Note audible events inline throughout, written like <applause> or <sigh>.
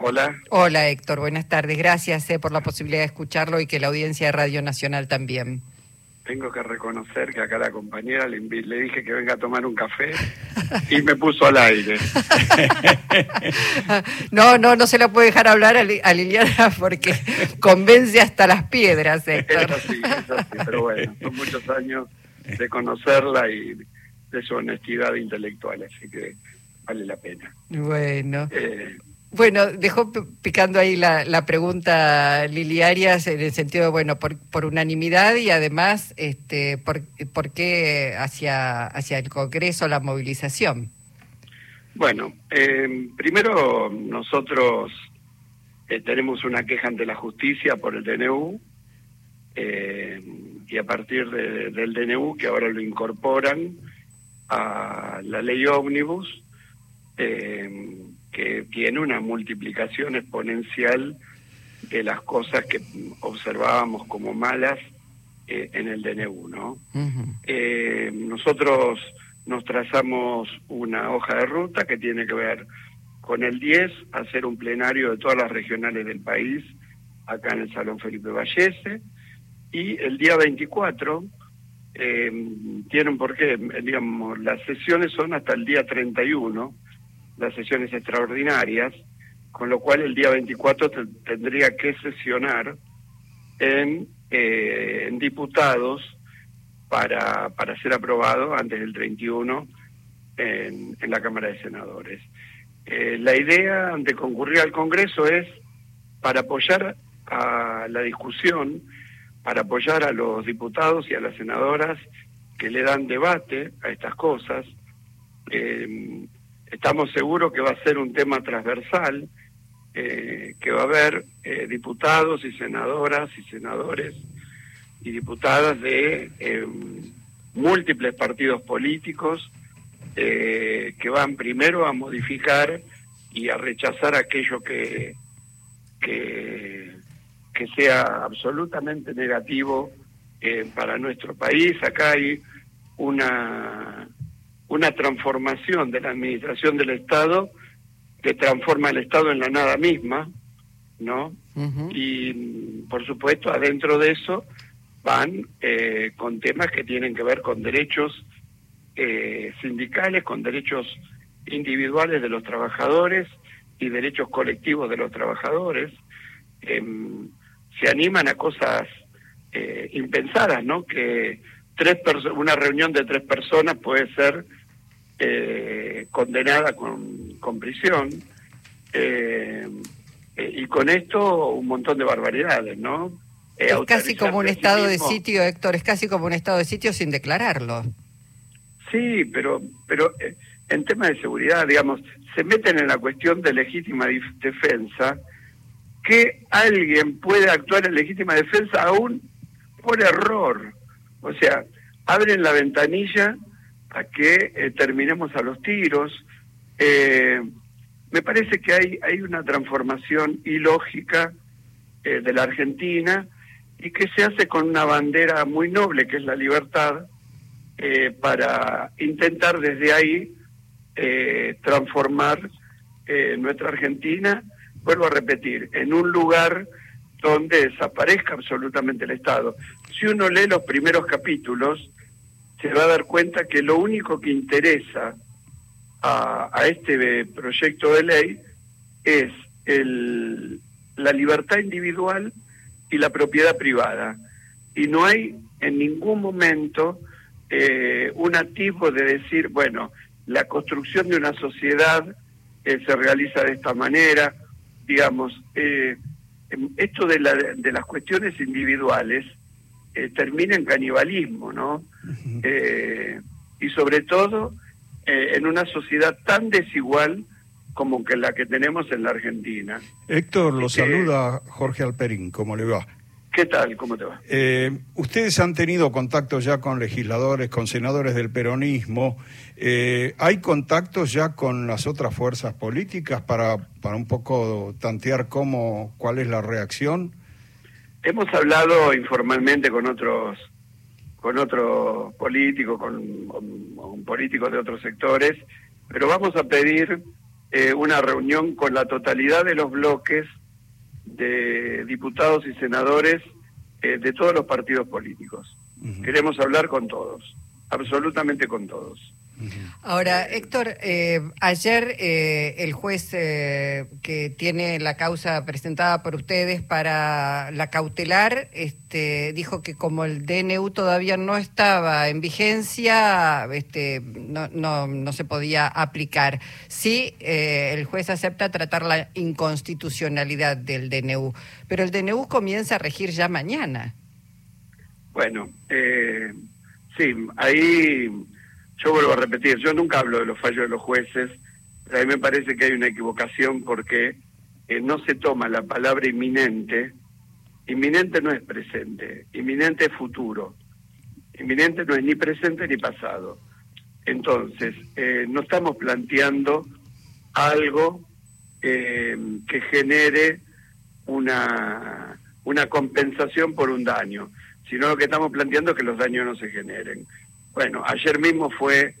Hola. Hola Héctor, buenas tardes. Gracias eh, por la posibilidad de escucharlo y que la audiencia de Radio Nacional también. Tengo que reconocer que acá la compañera le, le dije que venga a tomar un café y me puso al aire. <laughs> no, no, no se la puede dejar hablar a, Liliana porque convence hasta las piedras, Héctor. Es así, es así, pero bueno, son muchos años de conocerla y de su honestidad intelectual, así que vale la pena. Bueno. Eh, bueno, dejó picando ahí la, pregunta Lili Arias en el sentido de, bueno, por, por unanimidad y además, este, por, por, qué hacia, hacia el Congreso la movilización? Bueno, eh, primero nosotros eh, tenemos una queja ante la justicia por el DNU eh, y a partir del DNU, que ahora lo incorporan a la ley ómnibus, eh, que tiene una multiplicación exponencial de las cosas que observábamos como malas eh, en el DNU, ¿no? Eh, nosotros nos trazamos una hoja de ruta que tiene que ver con el 10, hacer un plenario de todas las regionales del país, acá en el Salón Felipe Vallese, y el día 24 eh, tiene un porqué, digamos, las sesiones son hasta el día 31, las sesiones extraordinarias, con lo cual el día 24 tendría que sesionar en, eh, en diputados para, para ser aprobado antes del 31 en, en la Cámara de Senadores. Eh, la idea de concurrir al Congreso es para apoyar a la discusión, para apoyar a los diputados y a las senadoras que le dan debate a estas cosas. Eh, Estamos seguros que va a ser un tema transversal, eh, que va a haber eh, diputados y senadoras y senadores y diputadas de eh, múltiples partidos políticos que van primero a modificar y a rechazar aquello que, que, que sea absolutamente negativo para nuestro país. Acá hay una una transformación de la administración del Estado que transforma el Estado en la nada misma, ¿no? Y por supuesto, adentro de eso van eh, con temas que tienen que ver con derechos eh, sindicales, con derechos individuales de los trabajadores y derechos colectivos de los trabajadores. Em, se animan a cosas eh, impensadas, ¿no? Que tres una reunión de tres personas puede ser eh, condenada con, con prisión. Eh, eh, y con esto un montón de barbaridades, ¿no? es casi como un estado de sitio, Héctor, es casi como un estado de sitio sin declararlo. Sí, pero, pero en tema de seguridad, digamos, se meten en la cuestión de legítima defensa, que alguien puede actuar en legítima defensa aún por error. O sea, abren la ventanilla a que eh, terminemos a los tiros. Eh, me parece que hay, hay una transformación ilógica eh, de la Argentina y que se hace con una bandera muy noble que es la libertad para intentar desde ahí transformar nuestra Argentina, vuelvo a repetir, en un lugar donde desaparezca absolutamente el Estado. Si uno lee los primeros capítulos, se va a dar cuenta que lo único que interesa a, este proyecto de ley es el, la libertad individual y la propiedad privada. Y no hay en ningún momento eh, un activo de decir, bueno, la construcción de una sociedad eh, se realiza de esta manera, digamos, eh, esto de, la, de las cuestiones individuales eh, termina en canibalismo, ¿no? Eh, y sobre todo eh, en una sociedad tan desigual como que la que tenemos en la Argentina. Héctor, lo saluda Jorge Alperín, ¿cómo le va? ¿Qué tal? ¿Cómo te va? ustedes han tenido contacto ya con legisladores, con senadores del peronismo. ¿Hay contactos ya con las otras fuerzas políticas para, para un poco tantear cómo, cuál es la reacción? Hemos hablado informalmente con otros con otros políticos, con, políticos de otros sectores, pero vamos a pedir una reunión con la totalidad de los bloques de diputados y senadores de todos los partidos políticos. Queremos hablar con todos, absolutamente con todos. Ahora, Héctor, eh, ayer eh, el juez eh, que tiene la causa presentada por ustedes para la cautelar este, dijo que como el DNU todavía no estaba en vigencia, este, no, no, no se podía aplicar. Sí, el juez acepta tratar la inconstitucionalidad del DNU, pero el DNU comienza a regir ya mañana. Bueno, sí, ahí yo vuelvo a repetir, yo nunca hablo de los fallos de los jueces, pero a mí me parece que hay una equivocación porque eh, no se toma la palabra inminente. Inminente no es presente, inminente es futuro. Inminente no es ni presente ni pasado. Entonces, eh, no estamos planteando algo eh, que genere una, una compensación por un daño, sino lo que estamos planteando es que los daños no se generen. Bueno, ayer mismo fue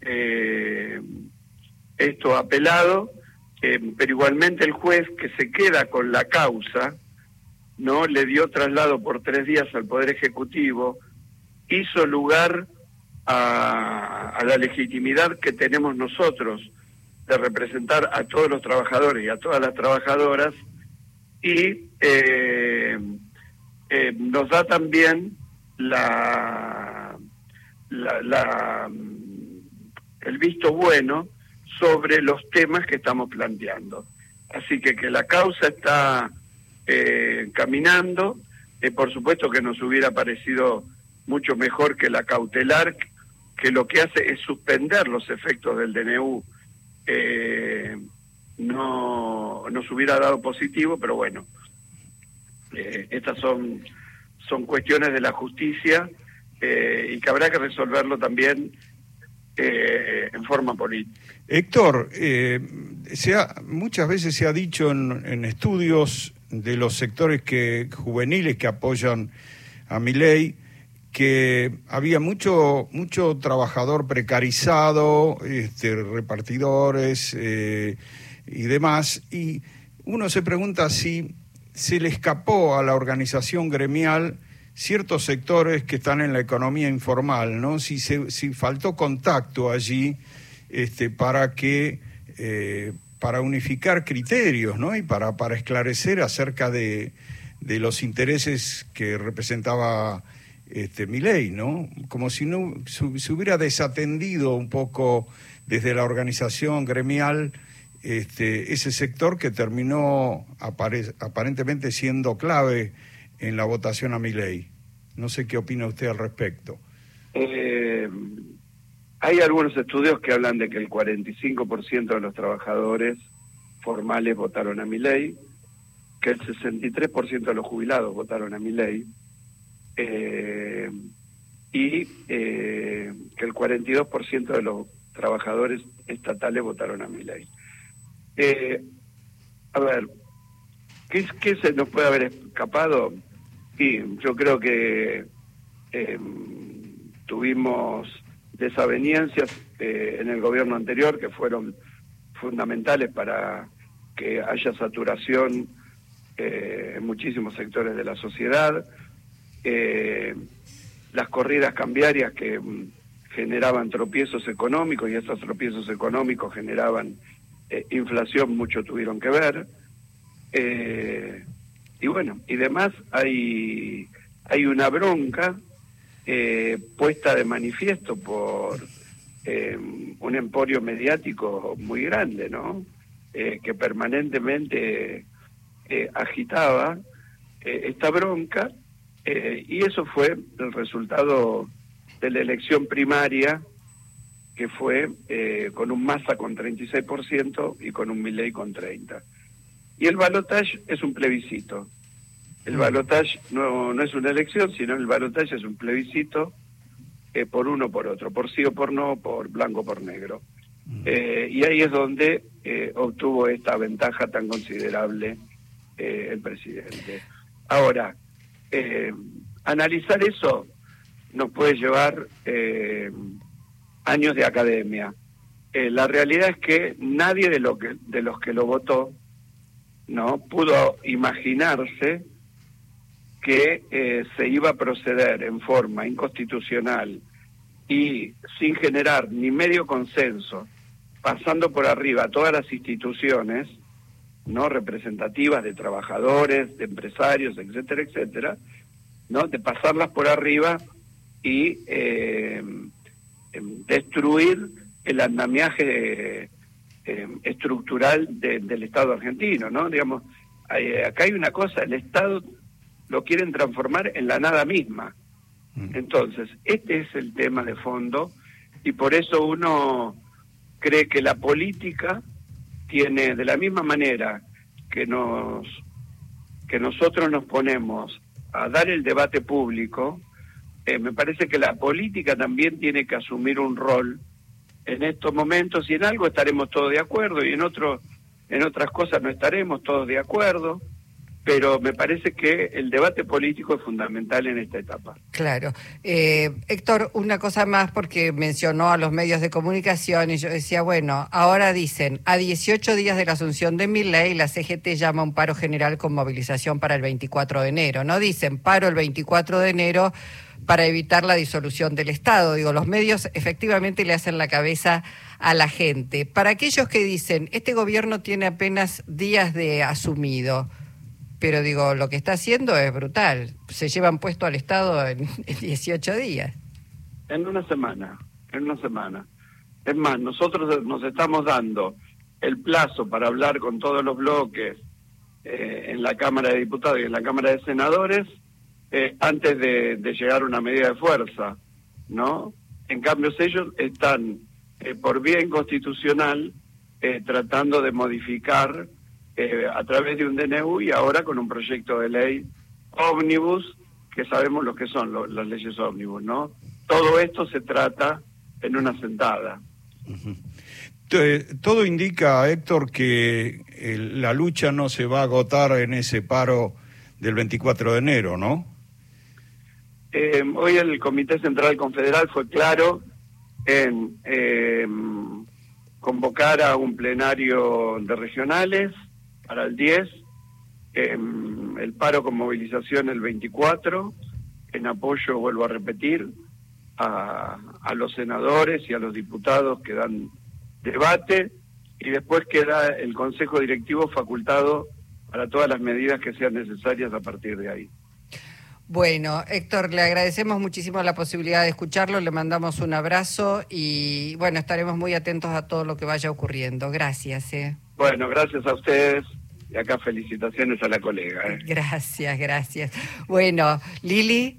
eh, esto apelado, eh, pero igualmente el juez que se queda con la causa, no le dio traslado por tres días al Poder Ejecutivo, hizo lugar a, la legitimidad que tenemos nosotros de representar a todos los trabajadores y a todas las trabajadoras y eh, nos da también la la, el visto bueno sobre los temas que estamos planteando. Así que que la causa está eh, caminando, eh, por supuesto que nos hubiera parecido mucho mejor que la cautelar, que lo que hace es suspender los efectos del DNU. Eh, no nos hubiera dado positivo, pero bueno, estas son, son cuestiones de la justicia eh, y que habrá que resolverlo también eh, en forma política. Héctor, eh, se muchas veces se ha dicho en, estudios de los sectores que juveniles que apoyan a mi ley que había mucho mucho trabajador precarizado, este, repartidores y demás, y uno se pregunta si se le escapó a la organización gremial ciertos sectores que están en la economía informal, ¿no? Si, si faltó contacto allí este, para que eh, para unificar criterios, ¿no? Y para, para esclarecer acerca de, de los intereses que representaba este, mi ley, ¿no? Como si no se hubiera desatendido un poco desde la organización gremial este, ese sector que terminó aparentemente siendo clave en la votación a mi ley. No sé qué opina usted al respecto. Eh, hay algunos estudios que hablan de que el 45% de los trabajadores formales votaron a mi ley, que el 63% de los jubilados votaron a mi ley, eh, y eh, que el 42% de los trabajadores estatales votaron a mi ley. a ver, ¿qué, ¿qué se nos puede haber escapado? Sí, yo creo que em, tuvimos desavenencias eh, en el gobierno anterior que fueron fundamentales para que haya saturación eh, en muchísimos sectores de la sociedad, eh, las corridas cambiarias que mm, generaban tropiezos económicos y esos tropiezos económicos generaban inflación, mucho tuvieron que ver y bueno, y demás hay, hay una bronca eh, puesta de manifiesto por eh, un emporio mediático muy grande, ¿no? Eh, que permanentemente agitaba esta bronca y eso fue el resultado de la elección primaria que fue con un Massa con 36% y con un Milley con 30%. Y el balotage es un plebiscito. El balotage no, no es una elección, sino el balotage es un plebiscito eh, por uno o por otro, por sí o por no, por blanco o por negro. Mm. Eh, y ahí es donde eh, obtuvo esta ventaja tan considerable el presidente. Ahora, analizar eso nos puede llevar años de academia. la realidad es que nadie de, lo que, de los que lo votó no pudo imaginarse que eh, se iba a proceder en forma inconstitucional y sin generar ni medio consenso, pasando por arriba todas las instituciones no representativas de trabajadores, de empresarios, etcétera, etcétera, no de pasarlas por arriba y eh, em, destruir el andamiaje eh, estructural del Estado argentino, ¿no? Digamos, acá hay una cosa, el Estado lo quieren transformar en la nada misma. Mm. Entonces, este es el tema de fondo y por eso uno cree que la política tiene de la misma manera que nos que nosotros nos ponemos a dar el debate público, eh, me parece que la política también tiene que asumir un rol en estos momentos y en algo estaremos todos de acuerdo y en otro en otras cosas no estaremos todos de acuerdo pero me parece que el debate político es fundamental en esta etapa. Claro. Eh, Héctor, una cosa más porque mencionó a los medios de comunicación y yo decía, bueno, ahora dicen, a 18 días de la asunción de mi ley, la CGT llama un paro general con movilización para el 24 de enero. No dicen paro el 24 de enero para evitar la disolución del Estado. Digo, los medios efectivamente le hacen la cabeza a la gente. Para aquellos que dicen, este gobierno tiene apenas días de asumido, pero digo, lo que está haciendo es brutal. Se llevan puesto al Estado en, <laughs> 18 días. En una semana, en una semana. Es más, nosotros nos estamos dando el plazo para hablar con todos los bloques eh, en la Cámara de Diputados y en la Cámara de Senadores eh, antes de, llegar a una medida de fuerza, ¿no? En cambio, ellos están eh, por bien constitucional tratando de modificar eh, a través de un DNU y ahora con un proyecto de ley ómnibus, que sabemos lo que son las leyes ómnibus, ¿no? Todo esto se trata en una sentada. Todo indica, Héctor, que la lucha no se va a agotar en ese paro del 24 de enero, ¿no? Eh, hoy el Comité Central Confederal fue claro en eh, convocar a un plenario de regionales para el 10, el paro con movilización el 24, en apoyo, vuelvo a repetir, a los senadores y a los diputados que dan debate y después queda el Consejo Directivo facultado para todas las medidas que sean necesarias a partir de ahí. Bueno, Héctor, le agradecemos muchísimo la posibilidad de escucharlo, le mandamos un abrazo y bueno, estaremos muy atentos a todo lo que vaya ocurriendo. Gracias. Eh. Bueno, gracias a ustedes. Y acá felicitaciones a la colega. ¿eh? Gracias, gracias. Bueno, Lili.